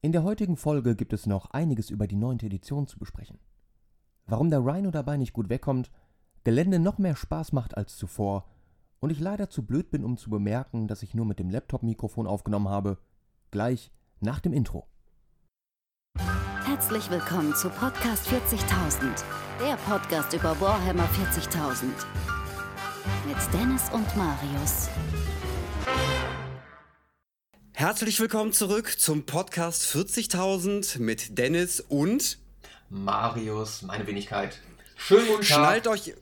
In der heutigen Folge gibt es noch einiges über die neunte Edition zu besprechen. Warum der Rhino dabei nicht gut wegkommt, Gelände noch mehr Spaß macht als zuvor und ich leider zu blöd bin, um zu bemerken, dass ich nur mit dem Laptop-Mikrofon aufgenommen habe, gleich nach dem Intro. Herzlich willkommen zu Podcast 40.000, der Podcast über Warhammer 40.000. Mit Dennis und Marius. Herzlich willkommen zurück zum Podcast 40.000 mit Dennis und Marius, meine Wenigkeit. Schönen guten Tag. Schnallt euch,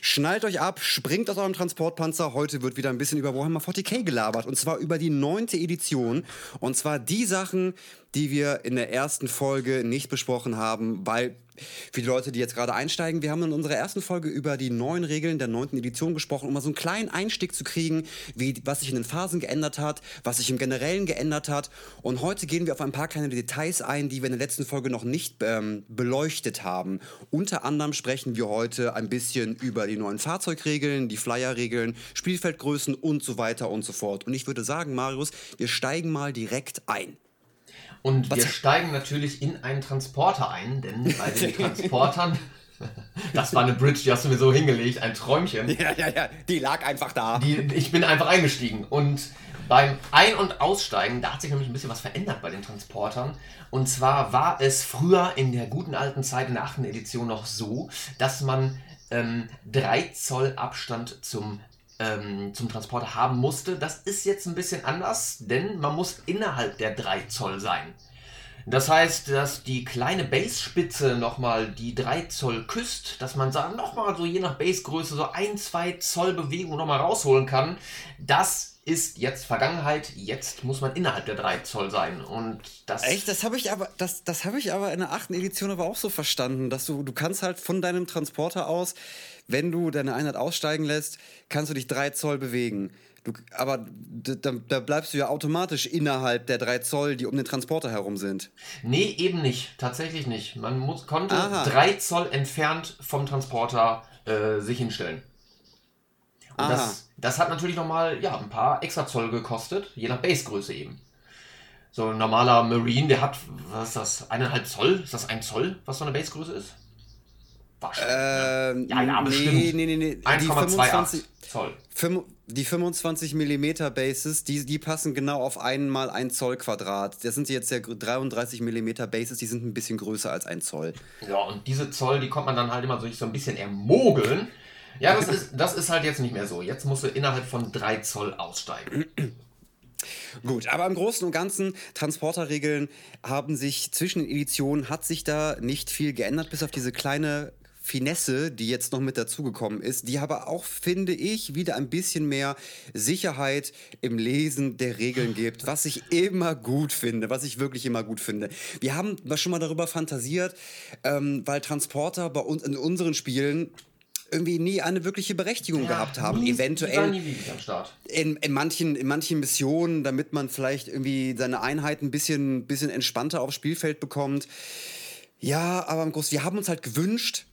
schnallt euch ab, springt aus eurem Transportpanzer. Heute wird wieder ein bisschen über Warhammer 40k gelabert und zwar über die neunte Edition und zwar die Sachen, die wir in der ersten Folge nicht besprochen haben, weil für die Leute, die jetzt gerade einsteigen, wir haben in unserer ersten Folge über die neuen Regeln der neunten Edition gesprochen, um mal so einen kleinen Einstieg zu kriegen, wie, was sich in den Phasen geändert hat, was sich im Generellen geändert hat. Und heute gehen wir auf ein paar kleine Details ein, die wir in der letzten Folge noch nicht ähm, beleuchtet haben. Unter anderem sprechen wir heute ein bisschen über die neuen Fahrzeugregeln, die Flyerregeln, Spielfeldgrößen und so weiter und so fort. Und ich würde sagen, Marius, wir steigen mal direkt ein. Und wir steigen natürlich in einen Transporter ein, denn bei den Transportern, das war eine Bridge, die hast du mir so hingelegt, ein Träumchen. Ja, ja, ja, die lag einfach da. Die, ich bin einfach eingestiegen und beim Ein- und Aussteigen, da hat sich nämlich ein bisschen was verändert bei den Transportern. Und zwar war es früher in der guten alten Zeit, in der achten Edition noch so, dass man ähm, 3 Zoll Abstand zum ähm, zum Transporter haben musste. Das ist jetzt ein bisschen anders, denn man muss innerhalb der 3 Zoll sein. Das heißt, dass die kleine Base-Spitze nochmal die 3 Zoll küsst, dass man sagen, nochmal so je nach Base-Größe so 1, 2 Zoll Bewegung nochmal rausholen kann. Das ist jetzt Vergangenheit. Jetzt muss man innerhalb der 3 Zoll sein. Und das. Echt? Das habe ich aber, das, das habe ich aber in der achten Edition aber auch so verstanden, dass du, du kannst halt von deinem Transporter aus, wenn du deine Einheit aussteigen lässt, kannst du dich 3 Zoll bewegen. Du, aber da, da, bleibst du ja automatisch innerhalb der 3 Zoll, die um den Transporter herum sind. Nee, eben nicht. Tatsächlich nicht. Man muss, konnte 3 Zoll entfernt vom Transporter äh, sich hinstellen. Und das, das hat natürlich nochmal ja, ein paar extra Zoll gekostet, je nach Basegröße eben. So ein normaler Marine, der hat, was ist das, eineinhalb Zoll? Ist das ein Zoll, was so eine Basegröße ist? Wahrscheinlich. Ähm, ja, ja, bestimmt. Nee, nee, nee. nee. 1,28 Zoll. Die 25 mm Bases, die, die passen genau auf einmal ein Zoll Quadrat. Das sind jetzt ja 33 mm Bases, die sind ein bisschen größer als ein Zoll. Ja, und diese Zoll, die kommt man dann halt immer so, so ein bisschen ermogeln. Ja, das ist, das ist halt jetzt nicht mehr so. Jetzt musst du innerhalb von 3 Zoll aussteigen. Gut, aber im Großen und Ganzen, Transporterregeln haben sich zwischen den Editionen, hat sich da nicht viel geändert, bis auf diese kleine Finesse, die jetzt noch mit dazugekommen ist, die aber auch, finde ich, wieder ein bisschen mehr Sicherheit im Lesen der Regeln gibt, was ich immer gut finde, was ich wirklich immer gut finde. Wir haben schon mal darüber fantasiert, ähm, weil Transporter bei uns in unseren Spielen irgendwie nie eine wirkliche Berechtigung ja, gehabt haben. Nie, Eventuell nie in, in, manchen, in manchen Missionen, damit man vielleicht irgendwie seine Einheiten ein bisschen, bisschen entspannter aufs Spielfeld bekommt. Ja, aber im Großen, wir haben uns halt gewünscht,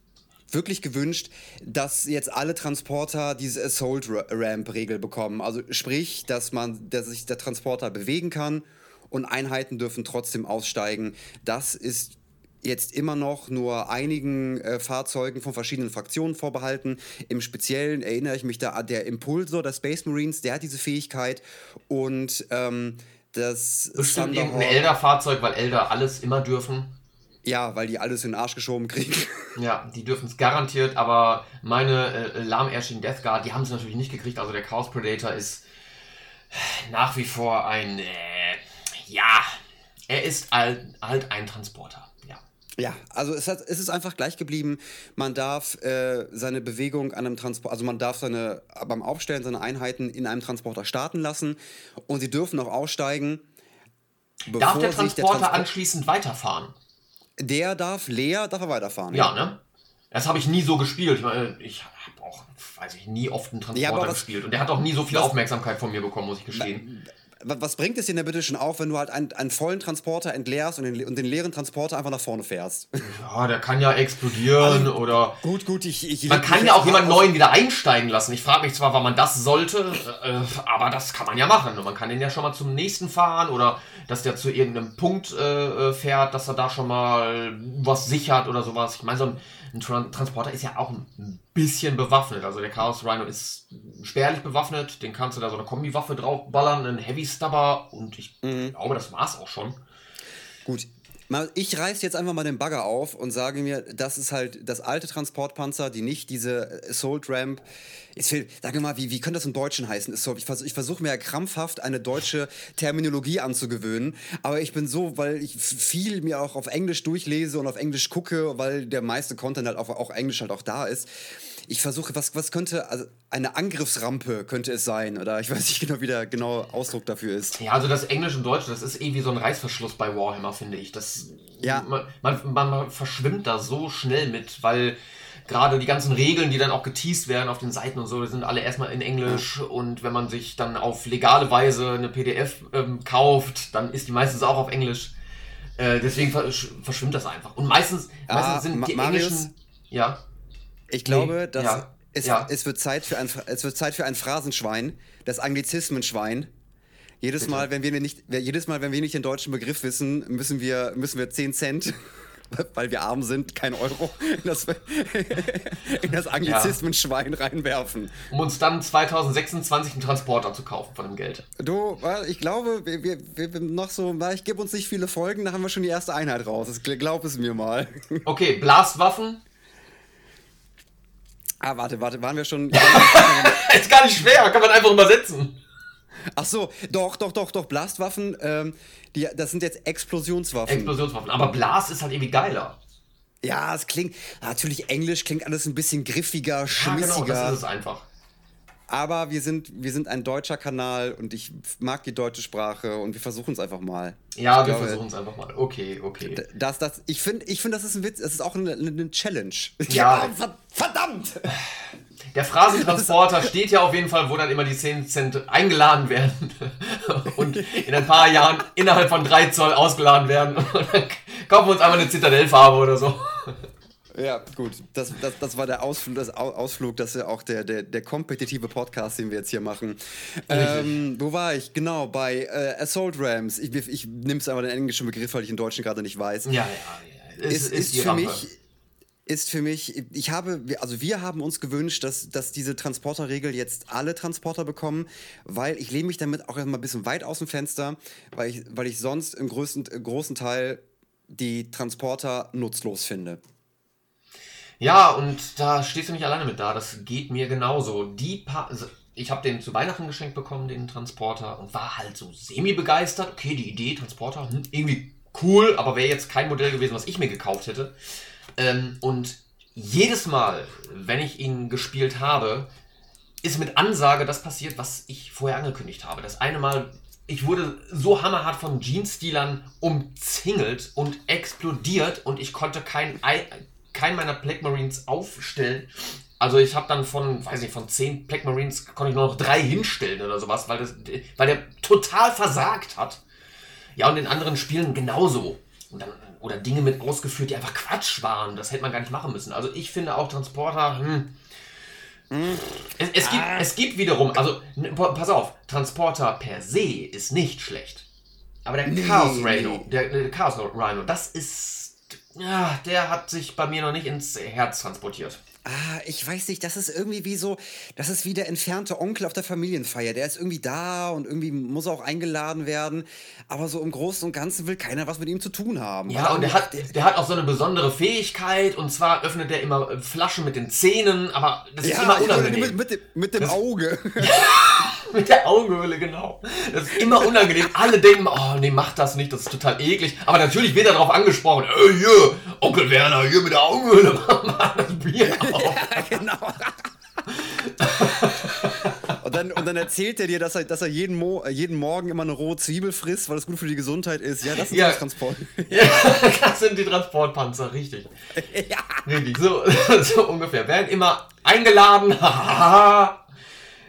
wirklich gewünscht, dass jetzt alle Transporter diese Assault Ramp Regel bekommen. Also sprich, dass man, dass sich der Transporter bewegen kann und Einheiten dürfen trotzdem aussteigen. Das ist jetzt immer noch nur einigen äh, Fahrzeugen von verschiedenen Fraktionen vorbehalten. Im Speziellen erinnere ich mich da an der Impulsor der Space Marines, der hat diese Fähigkeit und ähm, das Bestimmt irgendein Elder-Fahrzeug, weil Elder alles immer dürfen. Ja, weil die alles in den Arsch geschoben kriegen. Ja, die dürfen es garantiert, aber meine äh, lahmärschigen Death Guard, die haben es natürlich nicht gekriegt. Also der Chaos Predator ist nach wie vor ein, äh, ja, er ist halt, halt ein Transporter. Ja. Ja, also es, hat, es ist einfach gleich geblieben. Man darf äh, seine Bewegung an einem Transporter, also man darf seine, beim Aufstellen seiner Einheiten in einem Transporter starten lassen und sie dürfen auch aussteigen. Darf der Transporter der Transport anschließend weiterfahren? Der darf leer, darf er weiterfahren. Ja, ne? Das habe ich nie so gespielt. Ich, meine, ich habe auch, weiß ich, nie oft einen Transporter ja, was, gespielt. Und der hat auch nie so viel Aufmerksamkeit von mir bekommen, muss ich gestehen. wa- was bringt es dir denn bitte schon auf, wenn du halt einen, einen vollen Transporter entleerst und den, und den leeren Transporter einfach nach vorne fährst? Ja, der kann ja explodieren oder. gut, gut, ich. ich Man kann ja auch jemanden neuen wieder einsteigen lassen. Ich frage mich zwar, wann man das sollte, äh, aber das kann man ja machen. Und man kann den ja schon mal zum nächsten fahren oder dass der zu irgendeinem Punkt äh, fährt, dass er da schon mal was sichert oder sowas. Ich meine, so ein, ein Tran Transporter ist ja auch ein bisschen bewaffnet. Also der Chaos Rhino ist spärlich bewaffnet. Den kannst du da so eine Kombiwaffe draufballern, einen Heavy Stubber und ich glaube, das war's auch schon. Gut. Ich reiß jetzt einfach mal den Bagger auf und sage mir, das ist halt das alte Transportpanzer, die nicht diese Assault Ramp. Ich will, sag mal, wie, wie könnte das im Deutschen heißen? Ich, vers ich versuche mir ja krampfhaft eine deutsche Terminologie anzugewöhnen, aber ich bin so, weil ich viel mir auch auf Englisch durchlese und auf Englisch gucke, weil der meiste Content halt auch, auch Englisch halt auch da ist. Ich versuche, was, was könnte, also eine Angriffsrampe könnte es sein, oder ich weiß nicht genau, wie der genaue Ausdruck dafür ist. Ja, also das Englisch und Deutsch, das ist eh wie so ein Reißverschluss bei Warhammer, finde ich. Das, Ja. man, man, man verschwimmt da so schnell mit, weil gerade die ganzen Regeln, die dann auch geteased werden auf den Seiten und so, die sind alle erstmal in Englisch und wenn man sich dann auf legale Weise eine PDF ähm, kauft, dann ist die meistens auch auf Englisch. Äh, deswegen versch verschwimmt das einfach. Und meistens, Ah, meistens sind die Marius? englischen... Ja. Ich glaube, dass ja, es, ja. es, wird Zeit für ein, es wird Zeit für ein Phrasenschwein, das Anglizismenschwein. Jedes Mal, wenn wir nicht, jedes Mal, wenn wir nicht den deutschen Begriff wissen, müssen wir, müssen wir 10 Cent, weil wir arm sind, kein Euro, in das, in das Anglizismenschwein reinwerfen. Um uns dann 2026 einen Transporter zu kaufen von dem Geld. Du, ich glaube, wir, wir, wir noch so, ich gebe uns nicht viele Folgen, da haben wir schon die erste Einheit raus. Glaub es mir mal. Okay, Blastwaffen. Ah, warte, warte, waren wir schon. Ist gar nicht schwer, kann man einfach übersetzen. Ach so, doch, doch, doch, doch, Blastwaffen, ähm, die, das sind jetzt Explosionswaffen. Explosionswaffen. Aber Blast ist halt irgendwie geiler. ja, es klingt, natürlich Englisch klingt alles ein bisschen griffiger, Ja, schmissiger. genau, das ist es einfach. Aber wir sind, wir sind ein deutscher Kanal und ich mag die deutsche Sprache und wir versuchen es einfach mal. Ja, Ich wir versuchen es einfach mal. Okay, okay. Das, das, ich finde, ich find, das ist ein Witz, das ist auch eine, eine Challenge. Ja. ver- verdammt! Der Phrasentransporter steht ja auf jeden Fall, wo dann immer die 10 Cent eingeladen werden und in ein paar Jahren innerhalb von 3 Zoll ausgeladen werden. Und dann kaufen wir uns einfach eine Zitadellfarbe oder so. Ja, gut. Das, das, das war der Ausflug, das Au- Ausflug, das ist ja auch der, der, der kompetitive Podcast, den wir jetzt hier machen. Ähm, wo war ich? Genau, bei äh, Assault Rams. Ich, ich nehme es aber den englischen Begriff, weil ich den deutschen gerade nicht weiß. Ja, ja, ja. Es ist, ist, die für mich ist für mich, ich habe, also wir haben uns gewünscht, dass, dass diese Transporterregel jetzt alle Transporter bekommen, weil ich lehne mich damit auch immer ein bisschen weit aus dem Fenster, weil ich, weil ich sonst im größten, im großen Teil die Transporter nutzlos finde. Ja, und da stehst du nicht alleine mit da. Das geht mir genauso. Die paar, also ich habe den zu Weihnachten geschenkt bekommen, den Transporter, und war halt so semi-begeistert. Okay, die Idee, Transporter, hm, irgendwie cool, aber wäre jetzt kein Modell gewesen, was ich mir gekauft hätte. Ähm, und jedes Mal, wenn ich ihn gespielt habe, ist mit Ansage das passiert, was ich vorher angekündigt habe. Das eine Mal, ich wurde so hammerhart von Jeans-Stealern umzingelt und explodiert und ich konnte kein, Ei- kein meiner Plague Marines aufstellen. Also ich habe dann von, weiß nicht, von zehn Plague Marines konnte ich nur noch drei hinstellen oder sowas, weil, das, weil der total versagt hat. Ja, und in anderen Spielen genauso. Und dann, oder Dinge mit ausgeführt, die einfach Quatsch waren. Das hätte man gar nicht machen müssen. Also ich finde auch Transporter, hm, es, es, gibt, es gibt wiederum, also n- pa- pass auf, Transporter per se ist nicht schlecht. Aber der Nee, Chaos. Rhino, der, der Chaos Rhino, das ist, ja, der hat sich bei mir noch nicht ins Herz transportiert. Ah, ich weiß nicht, das ist irgendwie wie so, das ist wie der entfernte Onkel auf der Familienfeier. Der ist irgendwie da und irgendwie muss er auch eingeladen werden. Aber so im Großen und Ganzen will keiner was mit ihm zu tun haben. Ja, und der hat, der hat auch so eine besondere Fähigkeit und zwar öffnet er immer Flaschen mit den Zähnen, aber das ist ja, immer unangenehm. mit, mit, dem, mit dem Das- Auge. Mit der Augenhöhle, genau. Das ist immer unangenehm. Alle denken, oh nee, mach das nicht, das ist total eklig. Aber natürlich wird er darauf angesprochen, ey, hier, Onkel Werner, hier mit der Augenhöhle, mach mal das Bier auf. ja, genau. und, dann, und dann erzählt er dir, dass er, dass er jeden, Mo äh, jeden Morgen immer eine rohe Zwiebel frisst, weil das gut für die Gesundheit ist. Ja, das ist Ja. das Transport. Ja, das sind die Transportpanzer, richtig. ja. Richtig, so, so ungefähr. Werden immer eingeladen.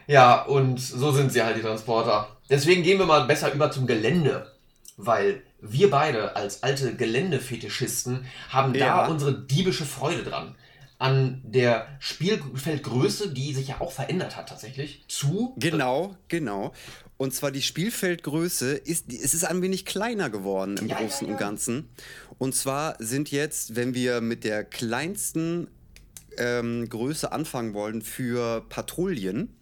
Ja, und so sind sie halt, die Transporter. Deswegen gehen wir mal besser über zum Gelände, weil wir beide als alte Geländefetischisten haben Ja. da unsere diebische Freude dran. An der Spielfeldgröße, die sich ja auch verändert hat tatsächlich, zu Genau, genau. Und zwar die Spielfeldgröße ist, es ist ein wenig kleiner geworden im ja, Großen ja. und Ganzen. Und zwar sind jetzt, wenn wir mit der kleinsten ähm, Größe anfangen wollen für Patrouillen,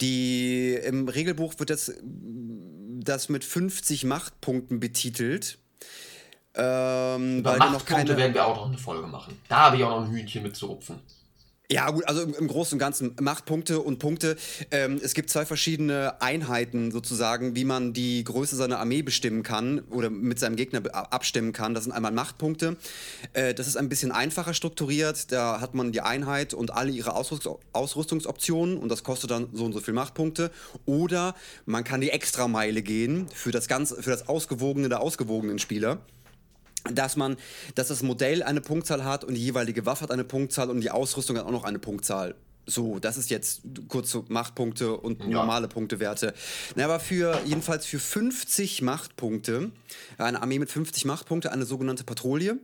die im Regelbuch wird das, das mit 50 Machtpunkten betitelt. Ähm, Über weil Machtpunkte keine, werden wir auch noch eine Folge machen. Da habe ich auch noch ein Hühnchen mit zu rupfen. Ja, gut, also im, Großen und Ganzen Machtpunkte und Punkte. Ähm, es gibt zwei verschiedene Einheiten sozusagen, wie man die Größe seiner Armee bestimmen kann oder mit seinem Gegner abstimmen kann. Das sind einmal Machtpunkte. Äh, das ist ein bisschen einfacher strukturiert. Da hat man die Einheit und alle ihre Ausrüst Ausrüstungsoptionen und das kostet dann so und so viel Machtpunkte. Oder man kann die Extrameile gehen für das, ganz, für das Ausgewogene der ausgewogenen Spieler dass man, dass das Modell eine Punktzahl hat und die jeweilige Waffe hat eine Punktzahl und die Ausrüstung hat auch noch eine Punktzahl. So, das ist jetzt kurze Machtpunkte und Ja. normale Punktewerte. Na, aber für, jedenfalls für 50 Machtpunkte, eine Armee mit 50 Machtpunkte, eine sogenannte Patrouille,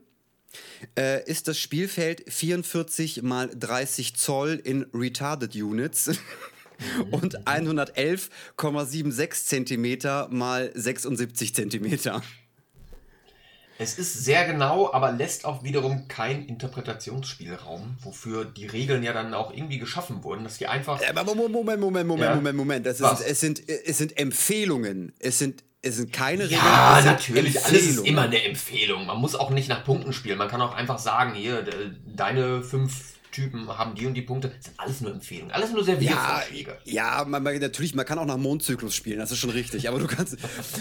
äh, ist das Spielfeld 44 mal 30 Zoll in Retarded Units und 111,76 Zentimeter mal 76 Zentimeter. Es ist sehr genau, aber lässt auch wiederum keinen Interpretationsspielraum, wofür die Regeln ja dann auch irgendwie geschaffen wurden, dass die einfach. Aber Moment, Moment, Moment, Moment, Ja? Moment, Moment. Das ist, es, sind, es sind Empfehlungen. Es sind, es sind keine Regeln. Ja, natürlich, alles ist immer eine Empfehlung. Man muss auch nicht nach Punkten spielen. Man kann auch einfach sagen, hier, de- deine fünf Typen haben die und die Punkte. Das sind alles nur Empfehlungen. Alles nur Ja, Serviervorschläge. ja man, man, natürlich, man kann auch nach Mondzyklus spielen, das ist schon richtig. Aber du kannst,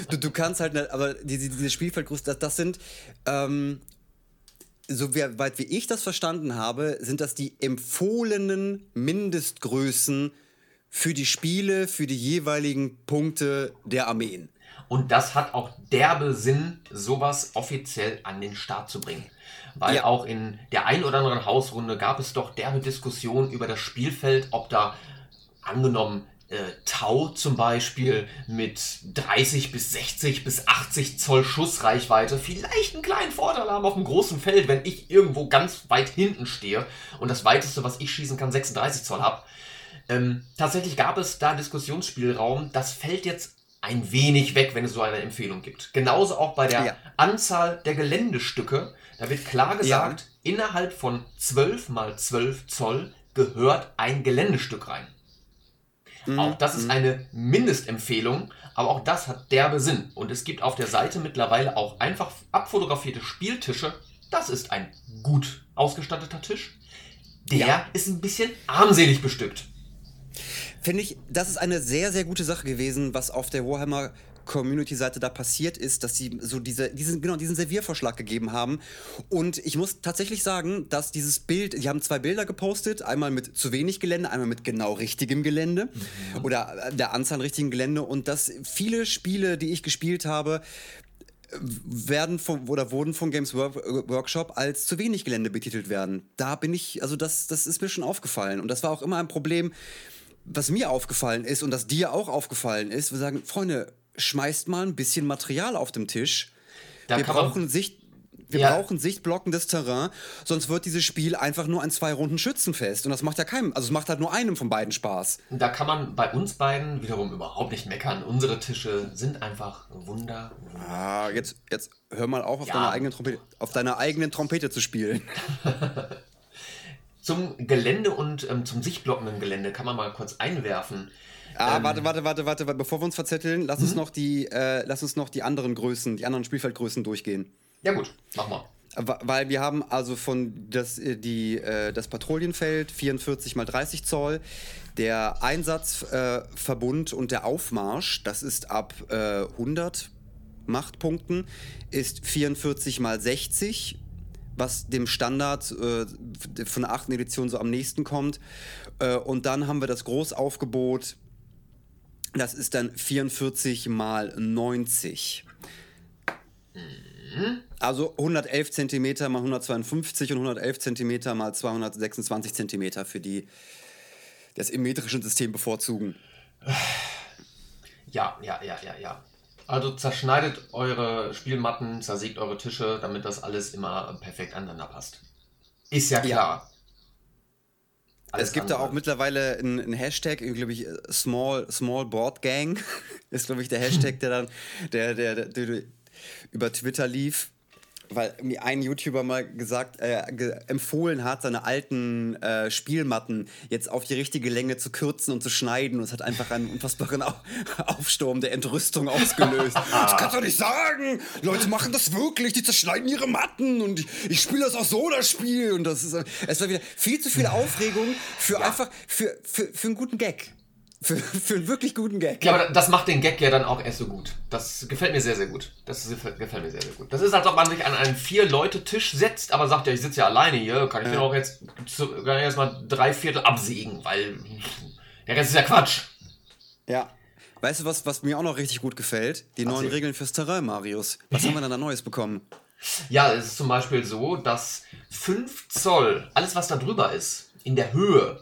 du, du kannst halt, nicht, aber diese, diese Spielfeldgröße, das, das sind, ähm, so wie- weit wie ich das verstanden habe, sind das die empfohlenen Mindestgrößen für die Spiele, für die jeweiligen Punkte der Armeen. Und das hat auch derbe Sinn, sowas offiziell an den Start zu bringen. Weil Ja. auch in der ein oder anderen Hausrunde gab es doch derbe Diskussionen über das Spielfeld, ob da angenommen äh, Tau zum Beispiel mit 30 bis 60 bis 80 Zoll Schussreichweite vielleicht einen kleinen Vorteil haben auf dem großen Feld, wenn ich irgendwo ganz weit hinten stehe und das weiteste, was ich schießen kann, 36 Zoll habe. Ähm, tatsächlich gab es da Diskussionsspielraum. Das fällt jetzt ein wenig weg, wenn es so eine Empfehlung gibt. Genauso auch bei der Ja. Anzahl der Geländestücke. Da wird klar gesagt, innerhalb von 12 mal 12 Zoll gehört ein Geländestück rein. Auch das ist eine Mindestempfehlung, aber auch das hat derbe Sinn. Und es gibt auf der Seite mittlerweile auch einfach abfotografierte Spieltische. Das ist ein gut ausgestatteter Tisch. Der Ja. ist ein bisschen armselig bestückt. Finde ich, das ist eine sehr, sehr gute Sache gewesen, was auf der Warhammer Community-Seite da passiert ist, dass sie so diese, diesen, genau, diesen Serviervorschlag gegeben haben. Und ich muss tatsächlich sagen, dass dieses Bild, die haben zwei Bilder gepostet, einmal mit zu wenig Gelände, einmal mit genau richtigem Gelände oder äh, der Anzahl an richtigen Gelände und dass viele Spiele, die ich gespielt habe, werden vom, oder wurden von Games äh, Workshop als zu wenig Gelände betitelt werden. Da bin ich, also das, das ist mir schon aufgefallen. Und das war auch immer ein Problem, was mir aufgefallen ist und das dir auch aufgefallen ist. Wir sagen, Freunde, schmeißt mal ein bisschen Material auf dem Tisch. Da wir brauchen Sicht. Wir Ja. brauchen sichtblockendes Terrain, sonst wird dieses Spiel einfach nur ein zwei Runden Schützenfest. Und das macht ja keinem, also es macht halt nur einem von beiden Spaß. Da kann man bei uns beiden wiederum überhaupt nicht meckern. Unsere Tische sind einfach wunder. Ah, jetzt, jetzt hör mal auf, auf, Ja. deiner eigenen Trompete, auf deiner eigenen Trompete zu spielen. Zum Gelände und ähm, zum sichtblockenden Gelände kann man mal kurz einwerfen. Ah, Ähm, warte, warte, warte, warte, bevor wir uns verzetteln, lass uns noch die, äh, lass uns noch die anderen Größen, die anderen Spielfeldgrößen durchgehen. Ja gut, mach mal. Weil wir haben also von das, äh, die, äh, das Patrouillenfeld 44 mal 30 Zoll, der Einsatzverbund äh, und der Aufmarsch, das ist ab äh, 100 Machtpunkten, ist 44 mal 60, was dem Standard äh, von der 8. Edition so am nächsten kommt. Und dann haben wir das Großaufgebot, das ist dann 44 mal 90. Also 111 cm mal 152 und 111 cm mal 226 cm für die die das im metrischen System bevorzugen. Ja, ja, ja, ja, ja. Also zerschneidet eure Spielmatten, zersägt eure Tische, damit das alles immer perfekt aneinander passt. Ist ja klar. Alles es gibt andere. da auch mittlerweile einen, Hashtag, glaube ich, Small, Small Board Gang. ist, glaube ich, der Hashtag, der dann der, der, der, der über Twitter lief weil mir ein YouTuber mal gesagt, äh, ge empfohlen hat, seine alten äh, Spielmatten jetzt auf die richtige Länge zu kürzen und zu schneiden. Und es hat einfach einen unfassbaren Au Aufsturm der Entrüstung ausgelöst. das kannst du nicht sagen! Leute machen das wirklich, die zerschneiden ihre Matten und ich, ich spiele das auch so, das Spiel. Und das ist, es war wieder viel zu viel Aufregung für ja. einfach, für, für, für einen guten Gag. Für, für einen wirklich guten Gag. Ja, aber das macht den Gag ja dann auch erst so gut. Das gefällt mir sehr, sehr gut. Das gefällt mir sehr, sehr gut. Das ist, als ob man sich an einen Vier-Leute-Tisch setzt, aber sagt, ja, ich sitze ja alleine hier, kann ich ja. den auch jetzt zu, kann ich erstmal drei Viertel absägen, weil der Rest ist ja Quatsch. Ja. Weißt du, was, was mir auch noch richtig gut gefällt? Die Ach, neuen Regeln fürs Terrain, Marius. Was haben wir denn da Neues bekommen? Ja, es ist zum Beispiel so, dass 5 Zoll, alles was da drüber ist, in der Höhe,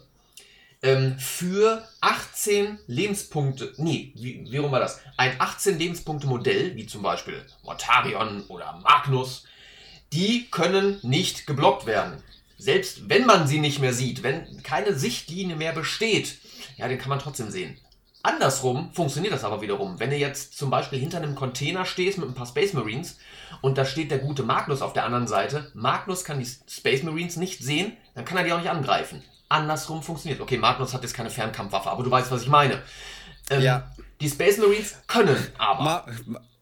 ähm, für 18 Lebenspunkte, nee, wie, wie rum war das? Ein 18 Lebenspunkte Modell, wie zum Beispiel Mortarion oder Magnus, die können nicht geblockt werden. Selbst wenn man sie nicht mehr sieht, wenn keine Sichtlinie mehr besteht, ja, den kann man trotzdem sehen. Andersrum funktioniert das aber wiederum. Wenn du jetzt zum Beispiel hinter einem Container stehst mit ein paar Space Marines und da steht der gute Magnus auf der anderen Seite, Magnus kann die Space Marines nicht sehen, dann kann er die auch nicht angreifen andersrum funktioniert. Okay, Magnus hat jetzt keine Fernkampfwaffe, aber du weißt, was ich meine. Ähm, ja. Die Space Marines können aber. Ma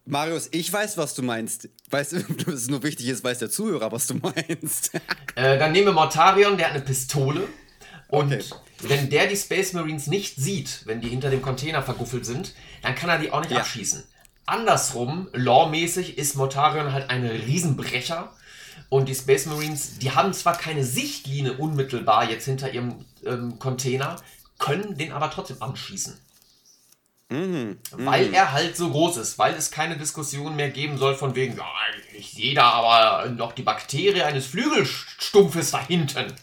Marius, ich weiß, was du meinst. Weißt du, es nur wichtig ist, weiß der Zuhörer, was du meinst. äh, dann nehmen wir Mortarion, der hat eine Pistole. Und okay. wenn der die Space Marines nicht sieht, wenn die hinter dem Container verguffelt sind, dann kann er die auch nicht ja. abschießen. Andersrum, lawmäßig, ist Mortarion halt ein Riesenbrecher und die Space Marines, die haben zwar keine Sichtlinie unmittelbar jetzt hinter ihrem ähm, Container, können den aber trotzdem anschießen. Mhm. Weil mhm. er halt so groß ist, weil es keine Diskussion mehr geben soll von wegen, ja, ich sehe da aber noch die Bakterie eines Flügelstumpfes da hinten.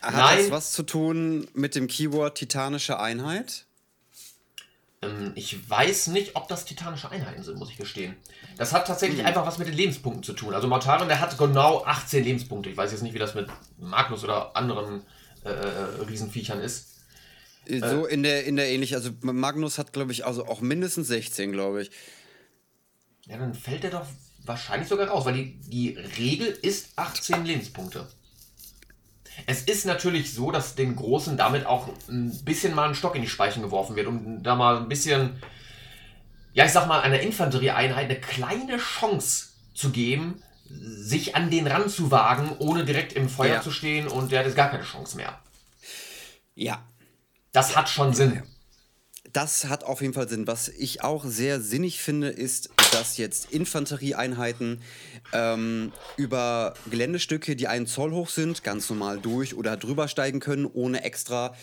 Hat Nein. das was zu tun mit dem Keyword titanische Einheit? Ähm, ich weiß nicht, ob das titanische Einheiten sind, muss ich gestehen. Das hat tatsächlich mhm. einfach was mit den Lebenspunkten zu tun. Also Mortarion, der hat genau 18 Lebenspunkte. Ich weiß jetzt nicht, wie das mit Magnus oder anderen äh, äh Riesenviechern ist. Äh, so in der, in der ähnlich, also Magnus hat, glaube ich, also auch mindestens 16, glaube ich. Ja, dann fällt der doch wahrscheinlich sogar raus, weil die, die Regel ist 18 Lebenspunkte. Es ist natürlich so, dass den Großen damit auch ein bisschen mal ein Stock in die Speichen geworfen wird, um da mal ein bisschen, ja, ich sag mal, einer Infanterieeinheit eine kleine Chance zu geben, sich an den ranzuwagen, ohne direkt im Feuer ja. zu stehen und der hat gar keine Chance mehr. Ja. Das hat schon Sinn. Das hat auf jeden Fall Sinn. Was ich auch sehr sinnig finde, ist, dass jetzt Infanterieeinheiten ähm, über Geländestücke, die einen Zoll hoch sind, ganz normal durch oder drüber steigen können, ohne extra,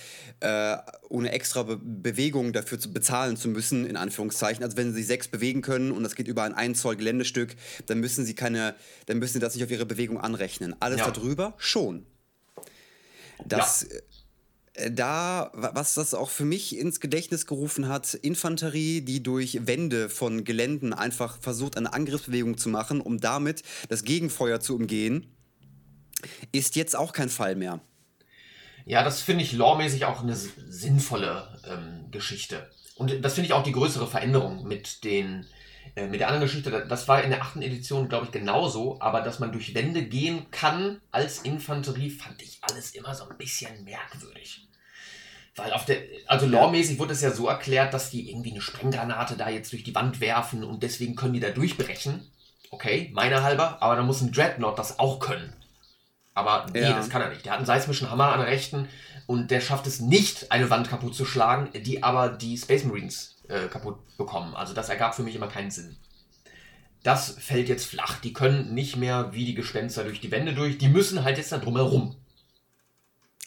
äh, ohne extra Be Bewegung dafür zu bezahlen zu müssen, in Anführungszeichen. Also wenn sie sechs bewegen können und das geht über ein 1 Zoll Geländestück, dann müssen sie keine, dann müssen sie das nicht auf ihre Bewegung anrechnen. Alles ja. darüber schon. Das ja. Äh, da, was das auch für mich ins Gedächtnis gerufen hat, Infanterie, die durch Wände von Geländen einfach versucht, eine Angriffsbewegung zu machen, um damit das Gegenfeuer zu umgehen, ist jetzt auch kein Fall mehr. Ja, das finde ich lawmäßig auch eine sinnvolle ähm, Geschichte. Und das finde ich auch die größere Veränderung mit den äh, mit der anderen Geschichte. Das war in der achten Edition, glaube ich, genauso. Aber dass man durch Wände gehen kann als Infanterie, fand ich alles immer so ein bisschen merkwürdig. Weil auf der, also lawmäßig wurde es ja so erklärt, dass die irgendwie eine Sprenggranate da jetzt durch die Wand werfen und deswegen können die da durchbrechen. Okay, meiner halber, aber dann muss ein Dreadnought das auch können. Aber nee, ja. das kann er nicht. Der hat einen seismischen Hammer an der rechten und der schafft es nicht, eine Wand kaputt zu schlagen, die aber die Space Marines äh, kaputt bekommen. Also das ergab für mich immer keinen Sinn. Das fällt jetzt flach. Die können nicht mehr wie die Gespenster durch die Wände durch. Die müssen halt jetzt da drumherum.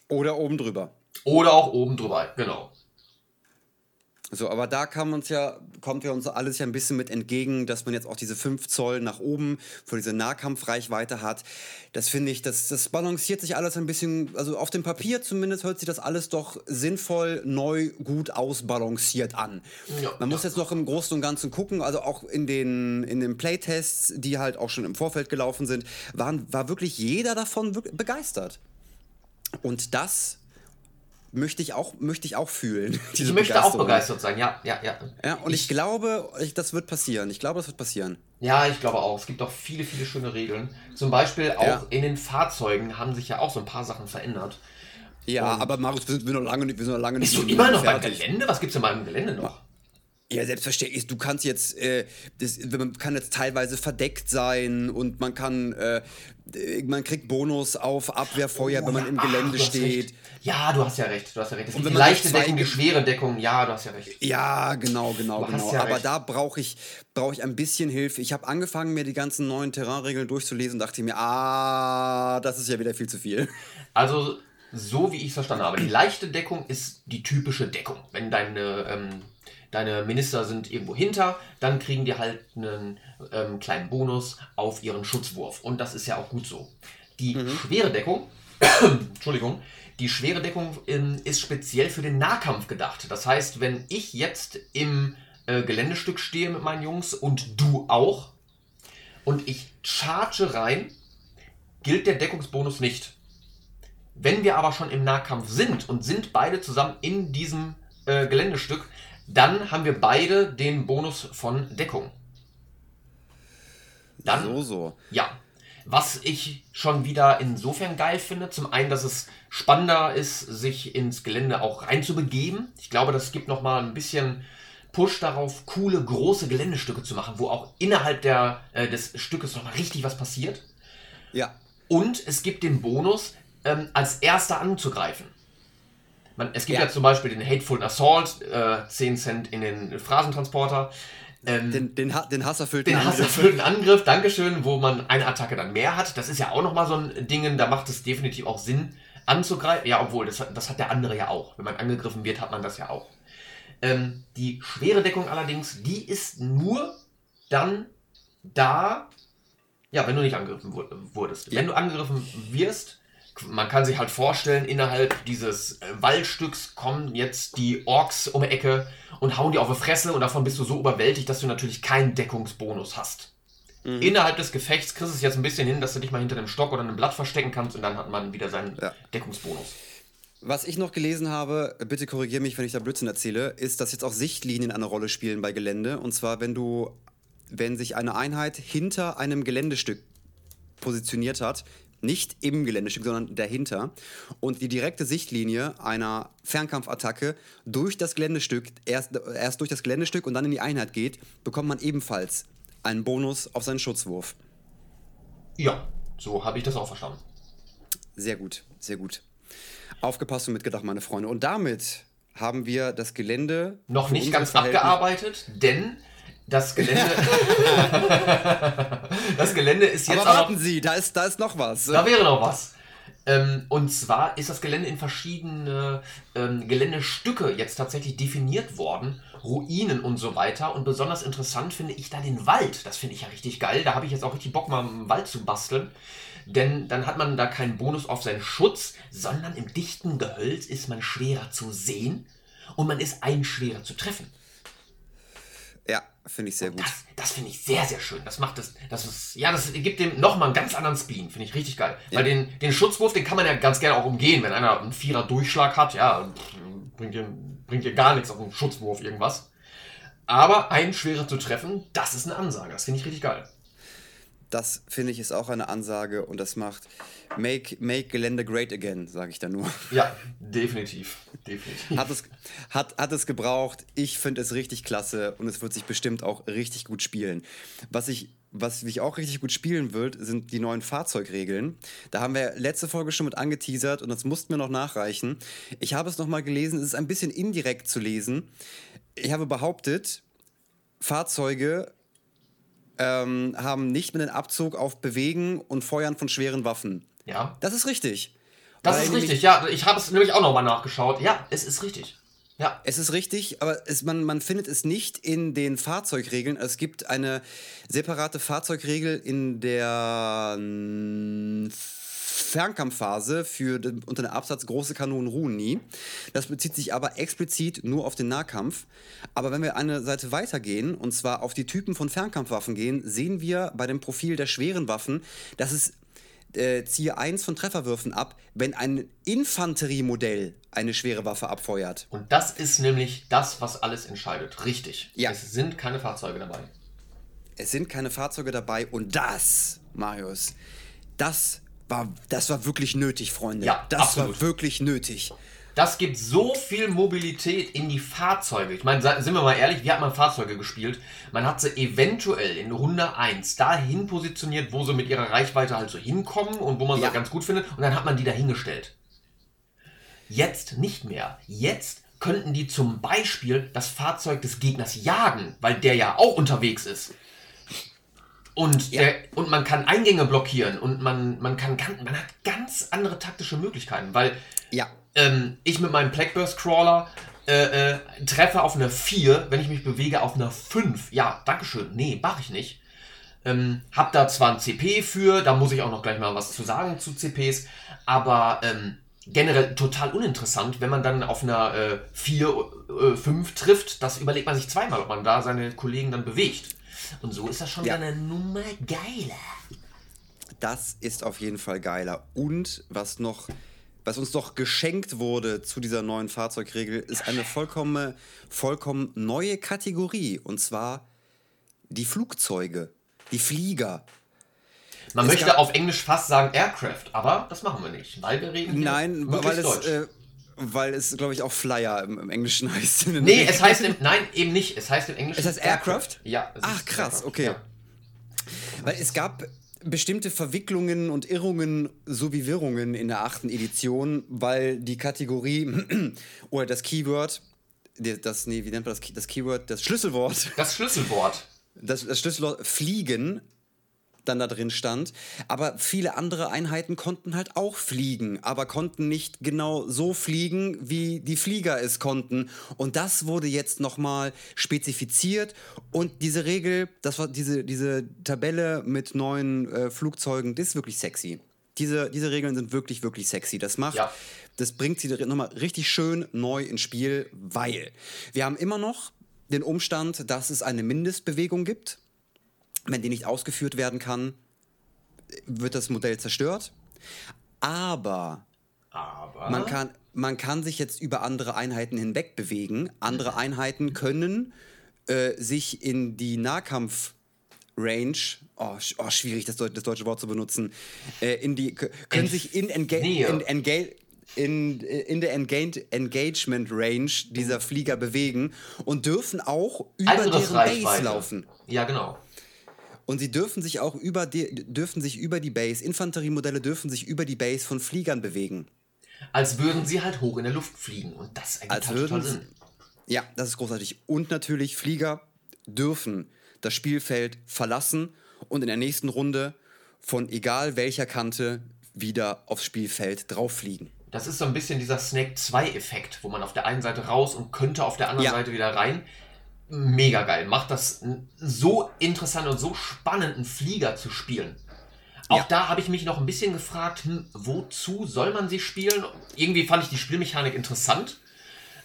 Oder oben drüber. Oder auch oben drüber, genau. So, aber da kam uns ja, kommt ja uns alles ja ein bisschen mit entgegen, dass man jetzt auch diese 5 Zoll nach oben für diese Nahkampfreichweite hat. Das finde ich, das, das balanciert sich alles ein bisschen, also auf dem Papier zumindest hört sich das alles doch sinnvoll, neu, gut ausbalanciert an. Ja, man muss jetzt noch im Großen und Ganzen gucken, also auch in den, in den Playtests, die halt auch schon im Vorfeld gelaufen sind, waren, war wirklich jeder davon begeistert. Und das möchte ich auch, möchte ich auch fühlen. Ich möchte auch begeistert sein, ja, ja, ja. Ja, und ich, glaube, ich, das wird passieren. Ich glaube, das wird passieren. Ja, ich glaube auch. Es gibt auch viele, viele schöne Regeln. Zum Beispiel auch Ja. in den Fahrzeugen haben sich ja auch so ein paar Sachen verändert. Ja, aber Marius, wir sind, wir, noch lange, nicht- wir sind noch lange Bist du nicht immer noch beim fertig. Gelände? Was gibt's denn beim Gelände noch? Ja, selbstverständlich. Du kannst jetzt, äh, das, man kann jetzt teilweise verdeckt sein und man kann, äh, man kriegt Bonus auf Abwehrfeuer, wenn man im Gelände hast steht. recht. Ja, du hast ja recht. Du hast ja recht. Es Und gibt wenn leichte Deckung, die schwere Deckung. Ja, du hast ja recht. Ja, genau, genau, Du genau. ja Aber recht. da brauche ich, brauch ich ein bisschen Hilfe. Ich habe angefangen, mir die ganzen neuen Terrainregeln durchzulesen und dachte mir, ah, das ist ja wieder viel zu viel. Also, so wie ich es verstanden habe, die leichte Deckung ist die typische Deckung. Wenn deine, ähm, deine Minister sind irgendwo hinter, dann kriegen die halt einen ähm, kleinen Bonus auf ihren Schutzwurf. Und das ist ja auch gut so. Die schwere Deckung, Entschuldigung, die schwere Deckung ähm, ist speziell für den Nahkampf gedacht. Das heißt, wenn ich jetzt im äh, Geländestück stehe mit meinen Jungs und du auch, und ich charge rein, gilt der Deckungsbonus nicht. Wenn wir aber schon im Nahkampf sind und sind beide zusammen in diesem äh, Geländestück, dann haben wir beide den Bonus von Deckung. Dann, So, so. ja. Was ich schon wieder insofern geil finde, zum einen, dass es spannender ist, sich ins Gelände auch reinzubegeben. Ich glaube, das gibt nochmal ein bisschen Push darauf, coole, große Geländestücke zu machen, wo auch innerhalb der, äh, des Stückes nochmal richtig was passiert. Ja. Und es gibt den Bonus, ähm, als erster anzugreifen. Man, es gibt ja. Ja. zum Beispiel den Hateful Assault, äh, 10 Cent in den Phrasentransporter. Ähm, Den, den, Ha- den hasserfüllten den Angriff. hasserfüllten Angriff, Dankeschön, wo man eine Attacke dann mehr hat. Das ist ja auch nochmal so ein Ding, da macht es definitiv auch Sinn anzugreifen. Ja, obwohl, das, hat- das hat der andere ja auch. Wenn man angegriffen wird, hat man das ja auch. Ähm, die schwere Deckung allerdings, die ist nur dann da, ja, wenn du nicht angegriffen wur- wurdest. Ja. Wenn du angegriffen wirst, man kann sich halt vorstellen, innerhalb dieses äh, Waldstücks kommen jetzt die Orks um die Ecke und hauen dir auf die Fresse und davon bist du so überwältigt, dass du natürlich keinen Deckungsbonus hast. Mhm. Innerhalb des Gefechts kriegst du es jetzt ein bisschen hin, dass du dich mal hinter einem Stock oder einem Blatt verstecken kannst und dann hat man wieder seinen Ja. Deckungsbonus. Was ich noch gelesen habe, bitte korrigiere mich, wenn ich da Blödsinn erzähle, ist, dass jetzt auch Sichtlinien eine Rolle spielen bei Gelände. Und zwar, wenn du, wenn sich eine Einheit hinter einem Geländestück positioniert hat, nicht im Geländestück, sondern dahinter, und die direkte Sichtlinie einer Fernkampfattacke durch das Geländestück, erst, erst durch das Geländestück und dann in die Einheit geht, bekommt man ebenfalls einen Bonus auf seinen Schutzwurf. Ja, so habe ich das auch verstanden. Sehr gut, sehr gut. Aufgepasst und mitgedacht, meine Freunde. Und damit haben wir das Gelände Noch nicht ganz abgearbeitet, denn das Gelände. das Gelände ist jetzt Aber warten Sie, da ist, da ist noch was. Da wäre noch was. Ähm, und zwar ist das Gelände in verschiedene ähm, Geländestücke jetzt tatsächlich definiert worden. Ruinen und so weiter. Und besonders interessant finde ich da den Wald. Das finde ich ja richtig geil. Da habe ich jetzt auch richtig Bock, mal im Wald zu basteln. Denn dann hat man da keinen Bonus auf seinen Schutz, sondern im dichten Gehölz ist man schwerer zu sehen und man ist ein schwerer zu treffen. Finde ich sehr gut. Das, das finde ich sehr, sehr schön. Das macht das, das ist, ja, das gibt dem nochmal einen ganz anderen Spin. Finde ich richtig geil. Ja. Weil den, den Schutzwurf, den kann man ja ganz gerne auch umgehen. Wenn einer einen Vierer Durchschlag hat, ja, bringt dir, bringt dir gar nichts auf einen Schutzwurf irgendwas. Aber einen schwerer zu treffen, das ist eine Ansage. Das finde ich richtig geil. Das finde ich ist auch eine Ansage und das macht Make, make Gelände great again, sage ich da nur. Ja, definitiv. Definitiv. Hat es, hat, hat es gebraucht. Ich finde es richtig klasse und es wird sich bestimmt auch richtig gut spielen. Was ich, was sich auch richtig gut spielen wird, sind die neuen Fahrzeugregeln. Da haben wir letzte Folge schon mit angeteasert und das mussten wir noch nachreichen. Ich habe es nochmal gelesen, es ist ein bisschen indirekt zu lesen. Ich habe behauptet, Fahrzeuge ähm, haben nicht mehr den Abzug auf Bewegen und Feuern von schweren Waffen. Ja, Das ist richtig. das Weil ist richtig. Ja, ich habe es nämlich auch nochmal nachgeschaut. Ja, es ist richtig. Ja. Es ist richtig, aber es, man, man findet es nicht in den Fahrzeugregeln. Es gibt eine separate Fahrzeugregel in der mm, Fernkampfphase für den, unter dem Absatz große Kanonen ruhen nie. Das bezieht sich aber explizit nur auf den Nahkampf. Aber wenn wir eine Seite weitergehen, und zwar auf die Typen von Fernkampfwaffen gehen, sehen wir bei dem Profil der schweren Waffen, dass es äh, ziehe eins von Trefferwürfen ab, wenn ein Infanteriemodell eine schwere Waffe abfeuert. Und das ist nämlich das, was alles entscheidet. Richtig. Ja. Es sind keine Fahrzeuge dabei. Es sind keine Fahrzeuge dabei und das, Marius, das war, das war wirklich nötig, Freunde. Ja, das absolut. war wirklich nötig. Das gibt so viel Mobilität in die Fahrzeuge. Ich meine, sind wir mal ehrlich, wir haben mal Fahrzeuge gespielt. Man hat sie eventuell in Runde 1 dahin positioniert, wo sie mit ihrer Reichweite halt so hinkommen und wo man Ja. sie ganz gut findet. Und dann hat man die dahingestellt. Jetzt nicht mehr. Jetzt könnten die zum Beispiel das Fahrzeug des Gegners jagen, weil der ja auch unterwegs ist. Und, Ja. der, und man kann Eingänge blockieren und man, man, kann, man hat ganz andere taktische Möglichkeiten, weil Ja, ähm, ich mit meinem Blackburst Crawler äh, äh, treffe auf einer 4, wenn ich mich bewege auf einer 5. Ja, Dankeschön. Nee, mach ich nicht. Ähm, hab da zwar ein CP für, da muss ich auch noch gleich mal was zu sagen zu CPs, aber ähm, generell total uninteressant, wenn man dann auf einer äh, 4, äh, 5 trifft, das überlegt man sich zweimal, ob man da seine Kollegen dann bewegt. Und so ist das schon Ja. eine Nummer geiler. das ist auf jeden Fall geiler. Und was noch, was uns doch geschenkt wurde zu dieser neuen Fahrzeugregel, ist eine vollkommen, vollkommen neue Kategorie. Und zwar die Flugzeuge, die Flieger. Man Es möchte auf Englisch fast sagen Aircraft, aber das machen wir nicht, weil wir reden Nein, weil es, äh, weil es, glaube ich, auch Flyer im, im Englischen heißt. nee, es heißt im, nein, eben nicht. Es heißt im Englischen Es heißt Aircraft? Ja. es Ach, krass, Aircraft, okay. Ja. Weil es gab bestimmte Verwicklungen und Irrungen sowie Wirrungen in der achten Edition, weil die Kategorie oder das Keyword, das, nee, wie nennt man das, das Keyword, das Schlüsselwort, Das Schlüsselwort. das, das Schlüsselwort Fliegen dann da drin stand. Aber viele andere Einheiten konnten halt auch fliegen, aber konnten nicht genau so fliegen, wie die Flieger es konnten. Und das wurde jetzt nochmal spezifiziert. Und diese Regel, das war diese, diese Tabelle mit neuen äh, Flugzeugen, das ist wirklich sexy. Diese, diese Regeln sind wirklich, wirklich sexy. Das macht, Ja. das bringt sie nochmal richtig schön neu ins Spiel, weil wir haben immer noch den Umstand, dass es eine Mindestbewegung gibt. Wenn die nicht ausgeführt werden kann, wird das Modell zerstört. Aber Aber. man kann, man kann sich jetzt über andere Einheiten hinweg bewegen. Andere Einheiten können äh, sich in die Nahkampf-Range, oh, sch- oh, schwierig, das, das deutsche Wort zu benutzen, äh, in die, können sich in, enga in, enga in, in der Enga Engagement Range dieser Flieger bewegen und dürfen auch über deren Base Angriffsreichweite. laufen. Ja, genau. Und sie dürfen sich auch über die, dürfen sich über die Base, Infanteriemodelle dürfen sich über die Base von Fliegern bewegen. Als würden sie halt hoch in der Luft fliegen. Und das ergibt Als halt würden Sinn. Ja, das ist großartig. Und natürlich, Flieger dürfen das Spielfeld verlassen und in der nächsten Runde von egal welcher Kante wieder aufs Spielfeld drauffliegen. Das ist so ein bisschen dieser Snake 2-Effekt, wo man auf der einen Seite raus und könnte auf der anderen Ja. Seite wieder rein. Mega geil. Macht das so interessant und so spannend, einen Flieger zu spielen. Auch Ja. da habe ich mich noch ein bisschen gefragt, hm, wozu soll man sie spielen? Irgendwie fand ich die Spielmechanik interessant.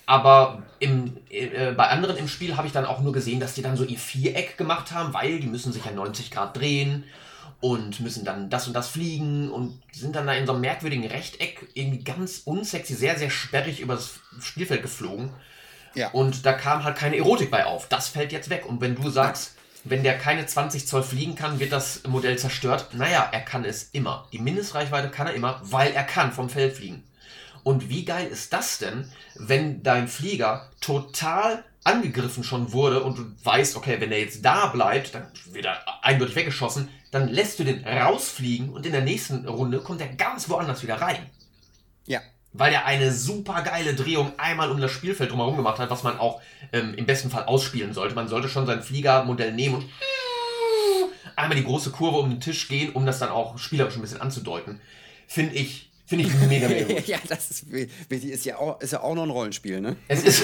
Aber im, äh, bei anderen im Spiel habe ich dann auch nur gesehen, dass die dann so ihr Viereck gemacht haben, weil die müssen sich ja 90 Grad drehen und müssen dann das und das fliegen und sind dann da in so einem merkwürdigen Rechteck irgendwie ganz unsexy, sehr, sehr sperrig übers Spielfeld geflogen. Ja. Und da kam halt keine Erotik bei auf. Das fällt jetzt weg. Und wenn du sagst, wenn der keine 20 Zoll fliegen kann, wird das Modell zerstört. Naja, er kann es immer. Die Mindestreichweite kann er immer, weil er kann vom Feld fliegen. Und wie geil ist das denn, wenn dein Flieger total angegriffen schon wurde und du weißt, okay, wenn er jetzt da bleibt, dann wird er eindeutig weggeschossen, dann lässt du den rausfliegen und in der nächsten Runde kommt er ganz woanders wieder rein. Ja. Weil er eine super geile Drehung einmal um das Spielfeld drumherum gemacht hat, was man auch ähm, im besten Fall ausspielen sollte. Man sollte schon sein Fliegermodell nehmen und einmal die große Kurve um den Tisch gehen, um das dann auch spielerisch ein bisschen anzudeuten. Finde ich Finde ich mega, mega gut. ja, das ist, wichtig. ist, ja auch, ist ja auch noch ein Rollenspiel, ne? Es ist,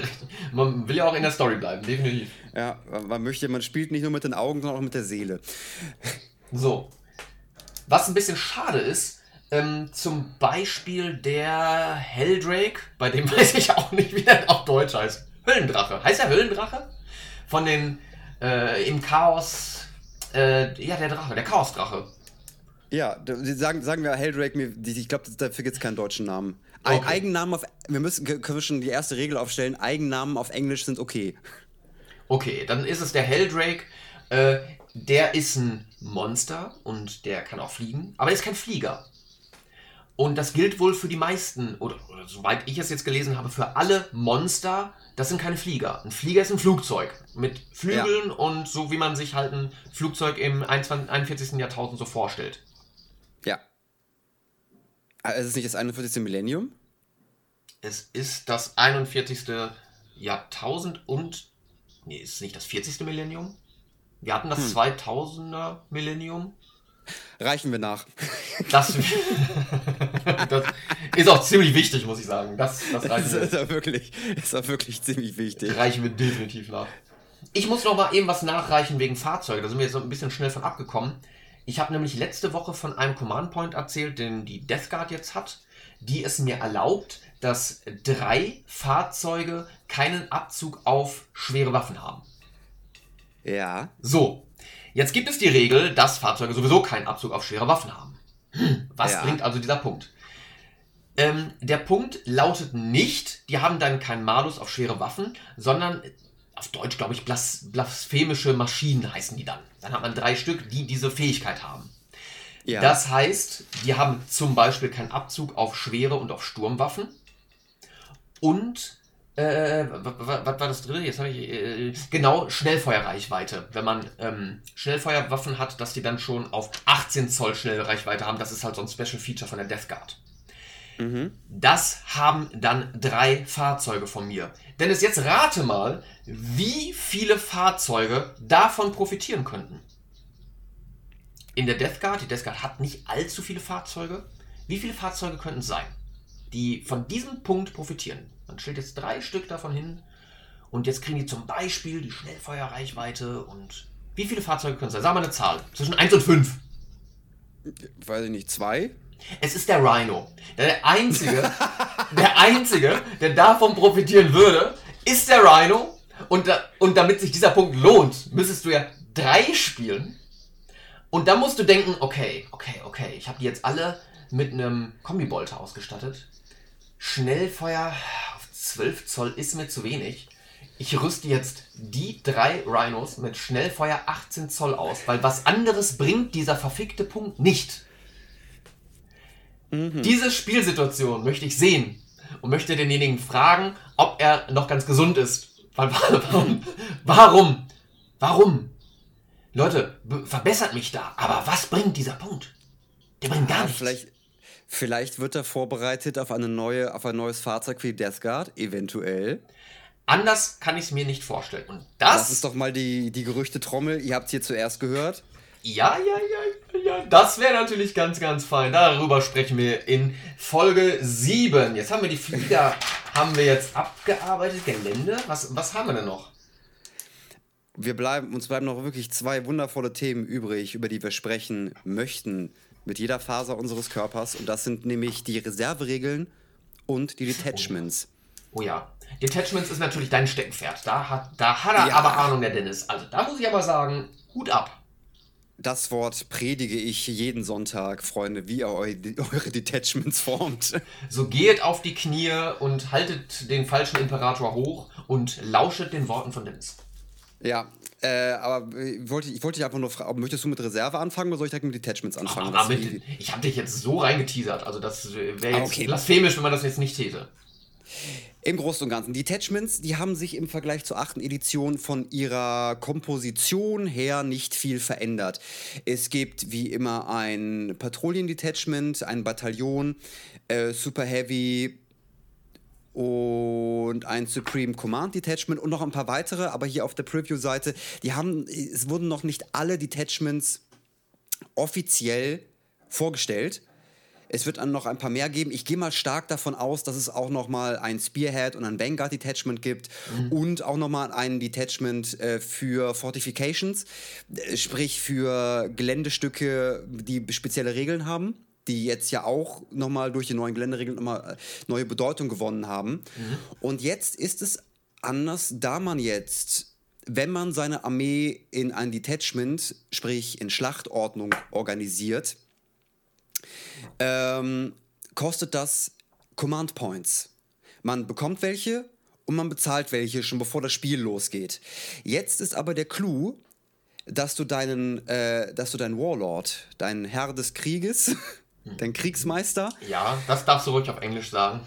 man will ja auch in der Story bleiben, definitiv. Ja, man möchte, man spielt nicht nur mit den Augen, sondern auch mit der Seele. So. Was ein bisschen schade ist, ähm, zum Beispiel der Helldrake, bei dem weiß ich auch nicht, wie der auf Deutsch heißt. Höllendrache. Heißt er Höllendrache? Von den äh, im Chaos. Äh, ja, der Drache, der Chaosdrache. Ja, sagen, sagen wir Helldrake, ich glaube, dafür gibt es keinen deutschen Namen. Okay. Eigennamen auf. Wir müssen, können wir schon die erste Regel aufstellen: Eigennamen auf Englisch sind okay. Okay, dann ist es der Helldrake. Äh, der ist ein Monster und der kann auch fliegen, aber er ist kein Flieger. Und das gilt wohl für die meisten, oder, oder, soweit ich es jetzt gelesen habe, für alle Monster, das sind keine Flieger. Ein Flieger ist ein Flugzeug mit Flügeln ja. und so wie man sich halt ein Flugzeug im 21, 41. Jahrtausend so vorstellt. Ja. Also ist es nicht das 41. Millennium? Es ist das 41. Jahrtausend und. Nee, ist es nicht das 40. Millennium? Wir hatten das hm. 2000er Millennium. Reichen wir nach. Das, das, ist auch ziemlich wichtig, muss ich sagen. Das, das, das ist, ja wirklich, ist auch wirklich ziemlich wichtig. Reichen wir definitiv nach. Ich muss noch mal eben was nachreichen wegen Fahrzeuge. Da sind wir jetzt so ein bisschen schnell von abgekommen. Ich habe nämlich letzte Woche von einem Command Point erzählt, den die Death Guard jetzt hat, die es mir erlaubt, dass drei Fahrzeuge keinen Abzug auf schwere Waffen haben. Ja. So, Jetzt gibt es die Regel, dass Fahrzeuge sowieso keinen Abzug auf schwere Waffen haben. Hm, was ja. bringt also dieser Punkt? Ähm, der Punkt lautet nicht, die haben dann keinen Malus auf schwere Waffen, sondern auf Deutsch, glaube ich, blas blasphemische Maschinen heißen die dann. Dann hat man drei Stück, die diese Fähigkeit haben. Ja. Das heißt, die haben zum Beispiel keinen Abzug auf schwere und auf Sturmwaffen. Und äh, was war das dritte? Jetzt habe ich. Äh, genau, Schnellfeuerreichweite. Wenn man ähm, Schnellfeuerwaffen hat, dass die dann schon auf 18 Zoll Schnellreichweite haben, das ist halt so ein Special Feature von der Death Guard. Mhm. Das haben dann drei Fahrzeuge von mir. Dennis, jetzt rate mal, wie viele Fahrzeuge davon profitieren könnten. In der Death Guard, die Death Guard hat nicht allzu viele Fahrzeuge. Wie viele Fahrzeuge könnten es sein, die von diesem Punkt profitieren? Man stellt jetzt drei Stück davon hin und jetzt kriegen die zum Beispiel die Schnellfeuerreichweite und wie viele Fahrzeuge können es sein? Sag mal eine Zahl. Zwischen 1 und 5. Weiß ich nicht, zwei? Es ist der Rhino. Der einzige, der einzige, der davon profitieren würde, ist der Rhino. Und, da, und damit sich dieser Punkt lohnt, müsstest du ja drei spielen. Und dann musst du denken, okay, okay, okay, ich habe die jetzt alle mit einem Kombibolter ausgestattet. Schnellfeuer 12 Zoll ist mir zu wenig. Ich rüste jetzt die drei Rhinos mit Schnellfeuer 18 Zoll aus, weil was anderes bringt dieser verfickte Punkt nicht. Mhm. Diese Spielsituation möchte ich sehen und möchte denjenigen fragen, ob er noch ganz gesund ist. Warum? Warum? Warum? Leute, verbessert mich da. Aber was bringt dieser Punkt? Der bringt gar nichts. Vielleicht, Vielleicht wird er vorbereitet auf, eine neue, auf ein neues Fahrzeug wie Death Guard, eventuell. Anders kann ich es mir nicht vorstellen. Und das. Das ist doch mal die, die Gerüchte-Trommel. Ihr habt es hier zuerst gehört. Ja, ja, ja, ja. Das wäre natürlich ganz, ganz fein. Darüber sprechen wir in Folge 7. Jetzt haben wir die Flieger, haben wir jetzt abgearbeitet. Gelände. Was, was haben wir denn noch? Wir bleiben, uns bleiben noch wirklich zwei wundervolle Themen übrig, über die wir sprechen möchten mit jeder Faser unseres Körpers. Und das sind nämlich die Reserveregeln und die Detachments. Oh, oh ja. Detachments ist natürlich dein Steckenpferd. Da hat, da hat er ja. aber Ahnung, der Dennis. Also da muss ich aber sagen, Hut ab. Das Wort predige ich jeden Sonntag, Freunde, wie ihr eure Detachments formt. So geht auf die Knie und haltet den falschen Imperator hoch und lauschet den Worten von Dennis. Ja, äh, aber ich wollte, ich wollte dich einfach nur fragen, möchtest du mit Reserve anfangen oder soll ich direkt mit Detachments anfangen? Ach, mit, ich habe dich jetzt so reingeteasert, also das wäre jetzt ah, okay. blasphemisch, wenn man das jetzt nicht täte. Im Großen und Ganzen. Detachments, die haben sich im Vergleich zur achten Edition von ihrer Komposition her nicht viel verändert. Es gibt wie immer ein Patrouillen-Detachment, ein Bataillon, äh, Super Heavy, und ein Supreme Command Detachment und noch ein paar weitere, aber hier auf der Preview-Seite, die haben, es wurden noch nicht alle Detachments offiziell vorgestellt. Es wird dann noch ein paar mehr geben. Ich gehe mal stark davon aus, dass es auch noch mal ein Spearhead und ein Vanguard Detachment gibt mhm. und auch noch mal ein Detachment äh, für Fortifications, äh, sprich für Geländestücke, die spezielle Regeln haben die jetzt ja auch nochmal durch die neuen Geländeregeln nochmal äh, neue Bedeutung gewonnen haben. Mhm. Und jetzt ist es anders, da man jetzt, wenn man seine Armee in ein Detachment, sprich in Schlachtordnung organisiert, ähm, kostet das Command Points. Man bekommt welche und man bezahlt welche schon bevor das Spiel losgeht. Jetzt ist aber der Clou, dass du deinen, äh, dass du deinen Warlord, deinen Herr des Krieges, dein Kriegsmeister. Ja, das darfst du ruhig auf Englisch sagen.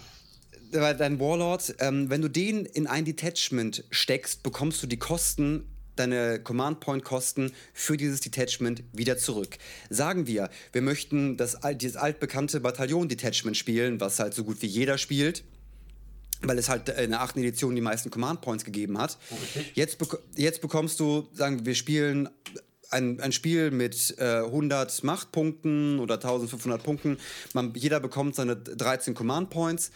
Dein Warlord, ähm, wenn du den in ein Detachment steckst, bekommst du die Kosten deine Command Point Kosten für dieses Detachment wieder zurück. Sagen wir, wir möchten das, dieses altbekannte Bataillon Detachment spielen, was halt so gut wie jeder spielt weil es halt in der achten Edition die meisten Command Points gegeben hat. Okay. Jetzt, bek jetzt bekommst du, sagen wir, wir spielen ein, ein Spiel mit äh, 100 Machtpunkten oder 1500 Punkten. Man, jeder bekommt seine 13 Command Points.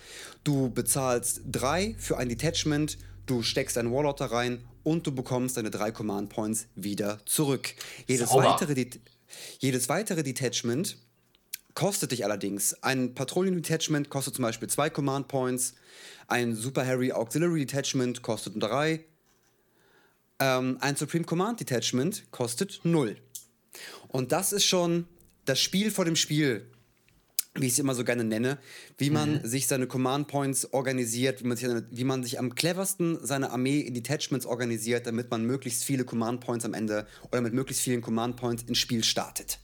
Du bezahlst drei für ein Detachment, du steckst einen Warlord da rein und du bekommst deine drei Command Points wieder zurück. Jedes weitere, jedes weitere Detachment kostet dich allerdings. Ein Patrouillen Detachment kostet zum Beispiel zwei Command Points. Ein Super Harry Auxiliary Detachment kostet drei. Ähm, ein Supreme Command Detachment kostet null. Und das ist schon das Spiel vor dem Spiel wie ich es immer so gerne nenne, wie man mhm. sich seine Command Points organisiert, wie man, sich, wie man sich am cleversten seine Armee in Detachments organisiert, damit man möglichst viele Command Points am Ende oder mit möglichst vielen Command Points ins Spiel startet.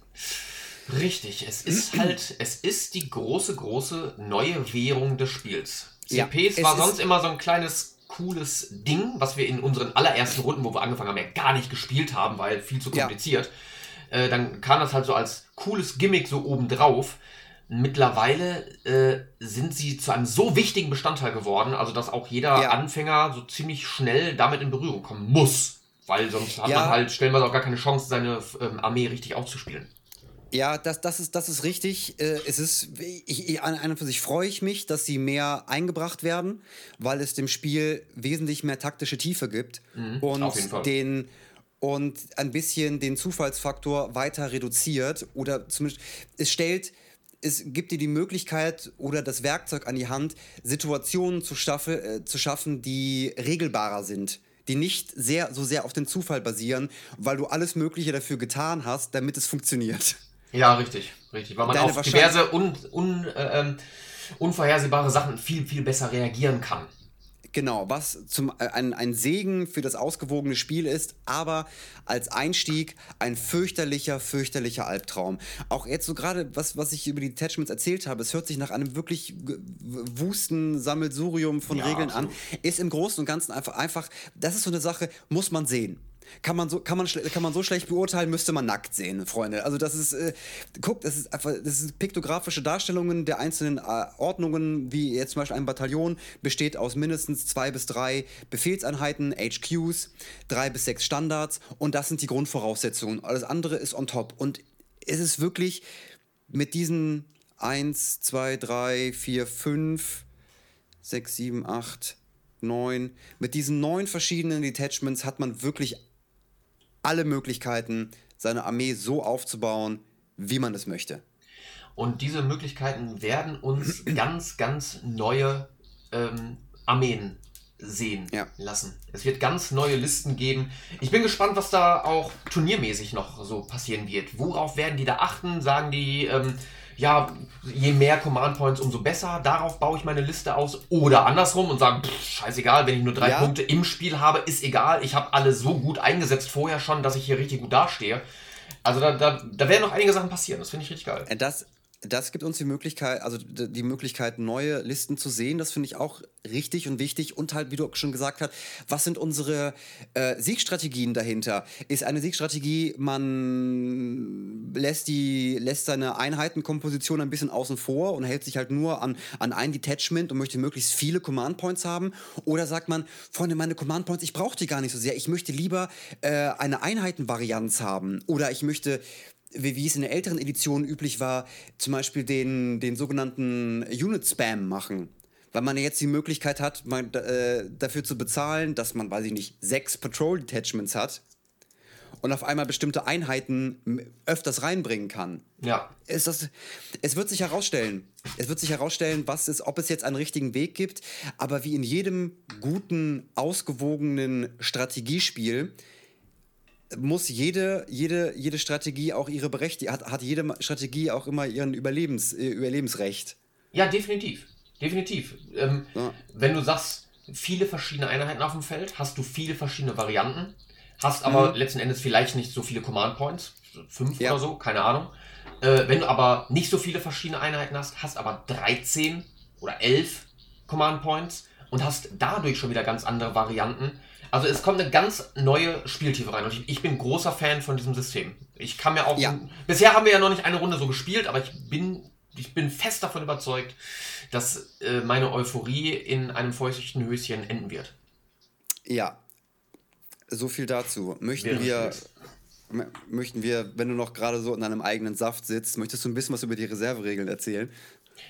Richtig, es ist halt, es ist die große, große neue Währung des Spiels. CPs ja, war sonst immer so ein kleines cooles Ding, was wir in unseren allerersten Runden, wo wir angefangen haben, ja gar nicht gespielt haben, weil viel zu kompliziert. Ja. Äh, dann kam das halt so als cooles Gimmick so obendrauf mittlerweile äh, sind sie zu einem so wichtigen Bestandteil geworden, also dass auch jeder ja. Anfänger so ziemlich schnell damit in Berührung kommen muss. Weil sonst hat ja. man halt stellenweise auch gar keine Chance, seine ähm, Armee richtig auszuspielen. Ja, das, das, ist, das ist richtig. Äh, es ist, ich, ich, an und für sich freue ich mich, dass sie mehr eingebracht werden, weil es dem Spiel wesentlich mehr taktische Tiefe gibt mhm, und den und ein bisschen den Zufallsfaktor weiter reduziert oder zumindest es stellt es gibt dir die Möglichkeit oder das Werkzeug an die Hand, Situationen zu, staffe, äh, zu schaffen, die regelbarer sind die nicht sehr, so sehr auf den Zufall basieren, weil du alles Mögliche dafür getan hast, damit es funktioniert. Ja, richtig, richtig. Weil man Deine auf diverse un, un, äh, ähm, unvorhersehbare Sachen viel, viel besser reagieren kann. Genau, was zum, äh, ein, ein Segen für das ausgewogene Spiel ist, aber als Einstieg ein fürchterlicher, fürchterlicher Albtraum. Auch jetzt so gerade, was, was ich über die Detachments erzählt habe, es hört sich nach einem wirklich wusten Sammelsurium von ja, Regeln absolut. an, ist im Großen und Ganzen einfach, einfach, das ist so eine Sache, muss man sehen. Kann man, so, kann, man kann man so schlecht beurteilen, müsste man nackt sehen, Freunde. Also das ist, äh, guckt, das ist einfach, das sind piktografische Darstellungen der einzelnen äh, Ordnungen, wie jetzt zum Beispiel ein Bataillon besteht aus mindestens zwei bis drei Befehlseinheiten, HQs, drei bis sechs Standards und das sind die Grundvoraussetzungen. Alles andere ist on top. Und es ist wirklich mit diesen 1, 2, 3, 4, 5, 6, 7, 8, 9. Mit diesen neun verschiedenen Detachments hat man wirklich alle Möglichkeiten, seine Armee so aufzubauen, wie man es möchte. Und diese Möglichkeiten werden uns ganz, ganz neue ähm, Armeen sehen ja. lassen. Es wird ganz neue Listen geben. Ich bin gespannt, was da auch turniermäßig noch so passieren wird. Worauf werden die da achten? Sagen die, ähm, ja, je mehr Command Points, umso besser. Darauf baue ich meine Liste aus. Oder andersrum und sagen, pff, scheißegal, wenn ich nur drei ja. Punkte im Spiel habe, ist egal. Ich habe alle so gut eingesetzt vorher schon, dass ich hier richtig gut dastehe. Also da, da, da werden noch einige Sachen passieren. Das finde ich richtig geil. Das, das gibt uns die Möglichkeit, also die Möglichkeit, neue Listen zu sehen. Das finde ich auch richtig und wichtig. Und halt, wie du schon gesagt hast, was sind unsere äh, Siegstrategien dahinter? Ist eine Siegstrategie, man lässt, die, lässt seine Einheitenkomposition ein bisschen außen vor und hält sich halt nur an, an ein Detachment und möchte möglichst viele Command Points haben? Oder sagt man, Freunde, meine Command Points, ich brauche die gar nicht so sehr. Ich möchte lieber äh, eine Einheitenvarianz haben. Oder ich möchte wie, es in der älteren Edition üblich war, zum Beispiel den, den sogenannten Unit-Spam machen. Weil man ja jetzt die Möglichkeit hat, man, äh, dafür zu bezahlen, dass man, weiß ich nicht, sechs Patrol-Detachments hat und auf einmal bestimmte Einheiten öfters reinbringen kann. Ja. Ist das, es wird sich herausstellen. Es wird sich herausstellen, was es, ob es jetzt einen richtigen Weg gibt. Aber wie in jedem guten, ausgewogenen Strategiespiel muss jede, jede, jede Strategie auch ihre Berechtigung, hat, hat jede Strategie auch immer ihren Überlebens, äh, Überlebensrecht. Ja, definitiv. Definitiv. Ähm, Ja. Wenn du sagst, viele verschiedene Einheiten auf dem Feld, hast du viele verschiedene Varianten, hast aber letzten Endes vielleicht nicht so viele Command Points, fünf Ja. oder so, keine Ahnung. Äh, wenn du aber nicht so viele verschiedene Einheiten hast, hast aber 13 oder 11 Command Points und hast dadurch schon wieder ganz andere Varianten. Also es kommt eine ganz neue Spieltiefe rein und ich, ich bin großer Fan von diesem System. Ich kann mir auch... Ja. Bisher haben wir ja noch nicht eine Runde so gespielt, aber ich bin, ich bin fest davon überzeugt, dass äh, meine Euphorie in einem feuchten Höschen enden wird. Ja. So viel dazu. Möchten Wäre wir, möchten wir, wenn du noch gerade so in deinem eigenen Saft sitzt, möchtest du ein bisschen was über die Reserveregeln erzählen?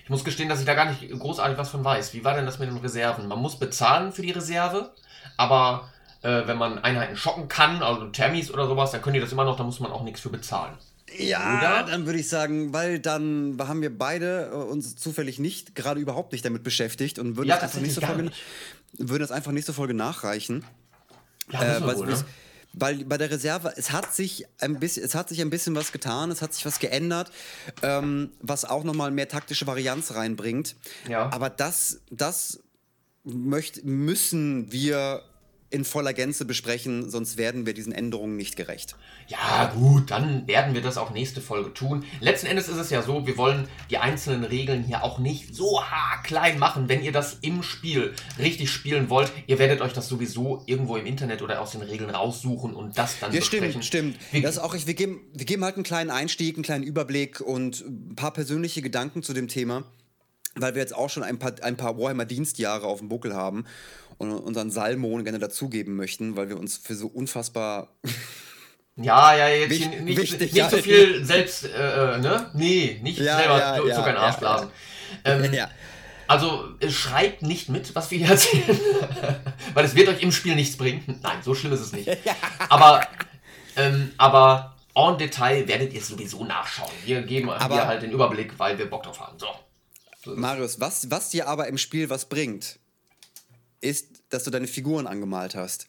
Ich muss gestehen, dass ich da gar nicht großartig was von weiß. Wie war denn das mit den Reserven? Man muss bezahlen für die Reserve, aber äh, wenn man Einheiten schocken kann, also Thermis oder sowas, dann können die das immer noch, da muss man auch nichts für bezahlen. Ja, Oder? dann würde ich sagen, weil dann haben wir beide äh, uns zufällig nicht, gerade überhaupt nicht damit beschäftigt und würden, Ja, das, einfach nächste tatsächlich Folge, gar würden das einfach nächste Folge nachreichen. Ja, Äh, weil, wohl, ne? weil bei der Reserve, es hat sich ein bisschen, es hat sich ein bisschen was getan, es hat sich was geändert, ähm, was auch nochmal mehr taktische Varianz reinbringt. Ja. Aber das, das möcht, müssen wir in voller Gänze besprechen, sonst werden wir diesen Änderungen nicht gerecht. Ja, gut, dann werden wir das auch nächste Folge tun. Letzten Endes ist es ja so, wir wollen die einzelnen Regeln hier auch nicht so haarklein machen. Wenn ihr das im Spiel richtig spielen wollt, ihr werdet euch das sowieso irgendwo im Internet oder aus den Regeln raussuchen und das dann Ja, besprechen. stimmt, stimmt. Wir, Das ist auch, wir, geben, wir geben halt einen kleinen Einstieg, einen kleinen Überblick und ein paar persönliche Gedanken zu dem Thema, weil wir jetzt auch schon ein paar, ein paar Warhammer-Dienstjahre auf dem Buckel haben und unseren Salmon gerne dazugeben möchten, weil wir uns für so unfassbar. ja, ja, jetzt Wich- hier nicht, wichtig nicht so halten. viel selbst, äh, äh, ne? Nee, nicht Ja, selber ja, so, ja, so kein ja, Arsch blasen. Ähm, ja. Also schreibt nicht mit, was wir hier erzählen, weil es wird euch im Spiel nichts bringen. Nein, so schlimm ist es nicht. Aber, ähm, aber en Detail werdet ihr es sowieso nachschauen. Wir geben Aber- hier halt den Überblick, weil wir Bock drauf haben. So. Marius, was, was dir aber im Spiel was bringt, ist, dass du deine Figuren angemalt hast.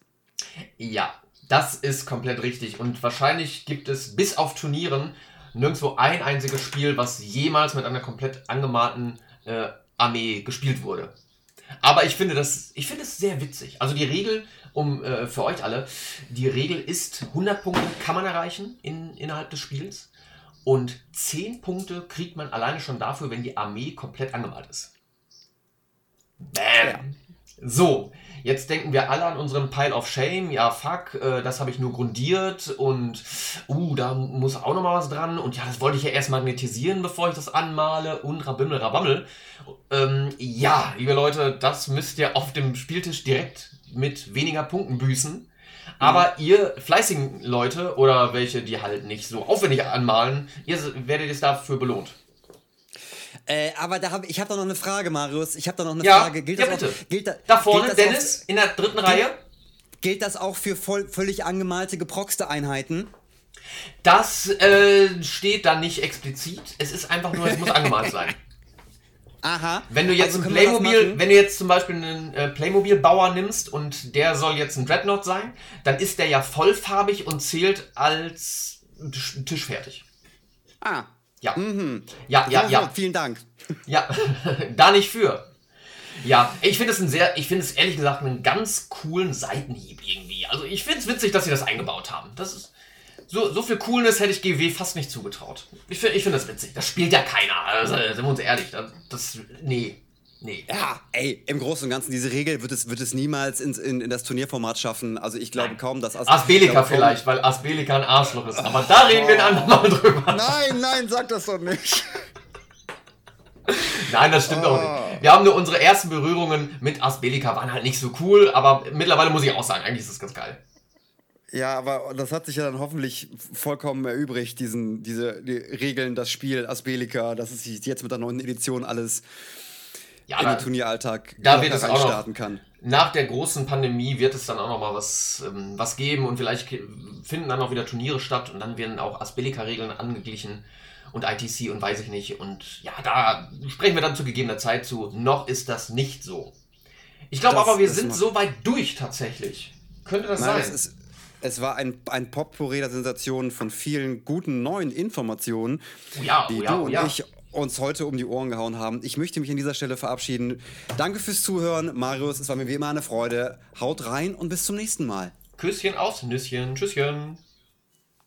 Ja, das ist komplett richtig. Und wahrscheinlich gibt es bis auf Turnieren nirgendwo ein einziges Spiel, was jemals mit einer komplett angemalten äh, Armee gespielt wurde. Aber ich finde das, ich finde es sehr witzig. Also die Regel, um äh, für euch alle, die Regel ist, 100 Punkte kann man erreichen in, innerhalb des Spiels. Und 10 Punkte kriegt man alleine schon dafür, wenn die Armee komplett angemalt ist. Bam! So, jetzt denken wir alle an unseren Pile of Shame. Ja, fuck, äh, das habe ich nur grundiert und uh, da muss auch noch mal was dran. Und ja, das wollte ich ja erst magnetisieren, bevor ich das anmale und rabimmel, rabammel. Ähm, ja, liebe Leute, das müsst ihr auf dem Spieltisch direkt mit weniger Punkten büßen. Aber ihr fleißigen Leute oder welche, die halt nicht so aufwendig anmalen, ihr werdet jetzt dafür belohnt. Äh, aber da hab, ich habe da noch eine Frage, Marius. Ich habe da noch eine Ja, Frage. Gilt ja, das bitte. Auch, gilt da, Da vorne, Dennis, in der dritten Reihe. Auch, gilt das auch für voll, völlig angemalte, geproxte Einheiten? Das äh, steht da nicht explizit. Es ist einfach nur, es muss angemalt sein. Aha. Wenn du jetzt Also ein Playmobil, wenn du jetzt zum Beispiel einen äh, Playmobil-Bauer nimmst und der soll jetzt ein Dreadnought sein, dann ist der ja vollfarbig und zählt als Tisch- tischfertig. Ah. Ja. Ja, ja, ja. Vielen Dank. Ja, da nicht für. Ja, ich finde es ein sehr, ich finde es ehrlich gesagt einen ganz coolen Seitenhieb irgendwie. Also ich finde es witzig, dass sie das eingebaut haben. Das ist so, so viel Coolness hätte ich GW fast nicht zugetraut. Ich finde ich finde das witzig. Das spielt ja keiner. Also, sind wir uns ehrlich. Das, das nee, nee. Ja, ey, im Großen und Ganzen, diese Regel wird es, wird es niemals ins, in, in das Turnierformat schaffen. Also ich glaube Nein. kaum, dass As Asbelika vielleicht, weil Asbelika ein Arschloch ist. Aber da reden wir ein andermal drüber. Nein, nein, sag das doch nicht. Nein, das stimmt auch nicht. Wir haben nur unsere ersten Berührungen mit Asbelika waren halt nicht so cool, aber mittlerweile muss ich auch sagen, eigentlich ist das ganz geil. Ja, aber das hat sich ja dann hoffentlich vollkommen erübrigt, diesen, diese die Regeln, das Spiel, Asbelika, dass es sich jetzt mit der neuen Edition alles ja, in den Turnieralltag da wird es auch starten kann. Nach der großen Pandemie wird es dann auch noch mal was, ähm, was geben und vielleicht finden dann auch wieder Turniere statt und dann werden auch Asbelika-Regeln angeglichen und ITC und weiß ich nicht. Und ja, da sprechen wir dann zu gegebener Zeit zu. Noch ist das nicht so. Ich glaube aber, wir sind so weit durch tatsächlich. Könnte das Nein, sein? Es, war ein, ein Potpourri der Sensationen von vielen guten neuen Informationen, oh ja, die oh ja, du oh ja. und ich uns heute um die Ohren gehauen haben. Ich möchte mich an dieser Stelle verabschieden. Danke fürs Zuhören, Marius. Es war mir wie immer eine Freude. Haut rein und bis zum nächsten Mal. Küsschen aufs Nüsschen. Tschüsschen.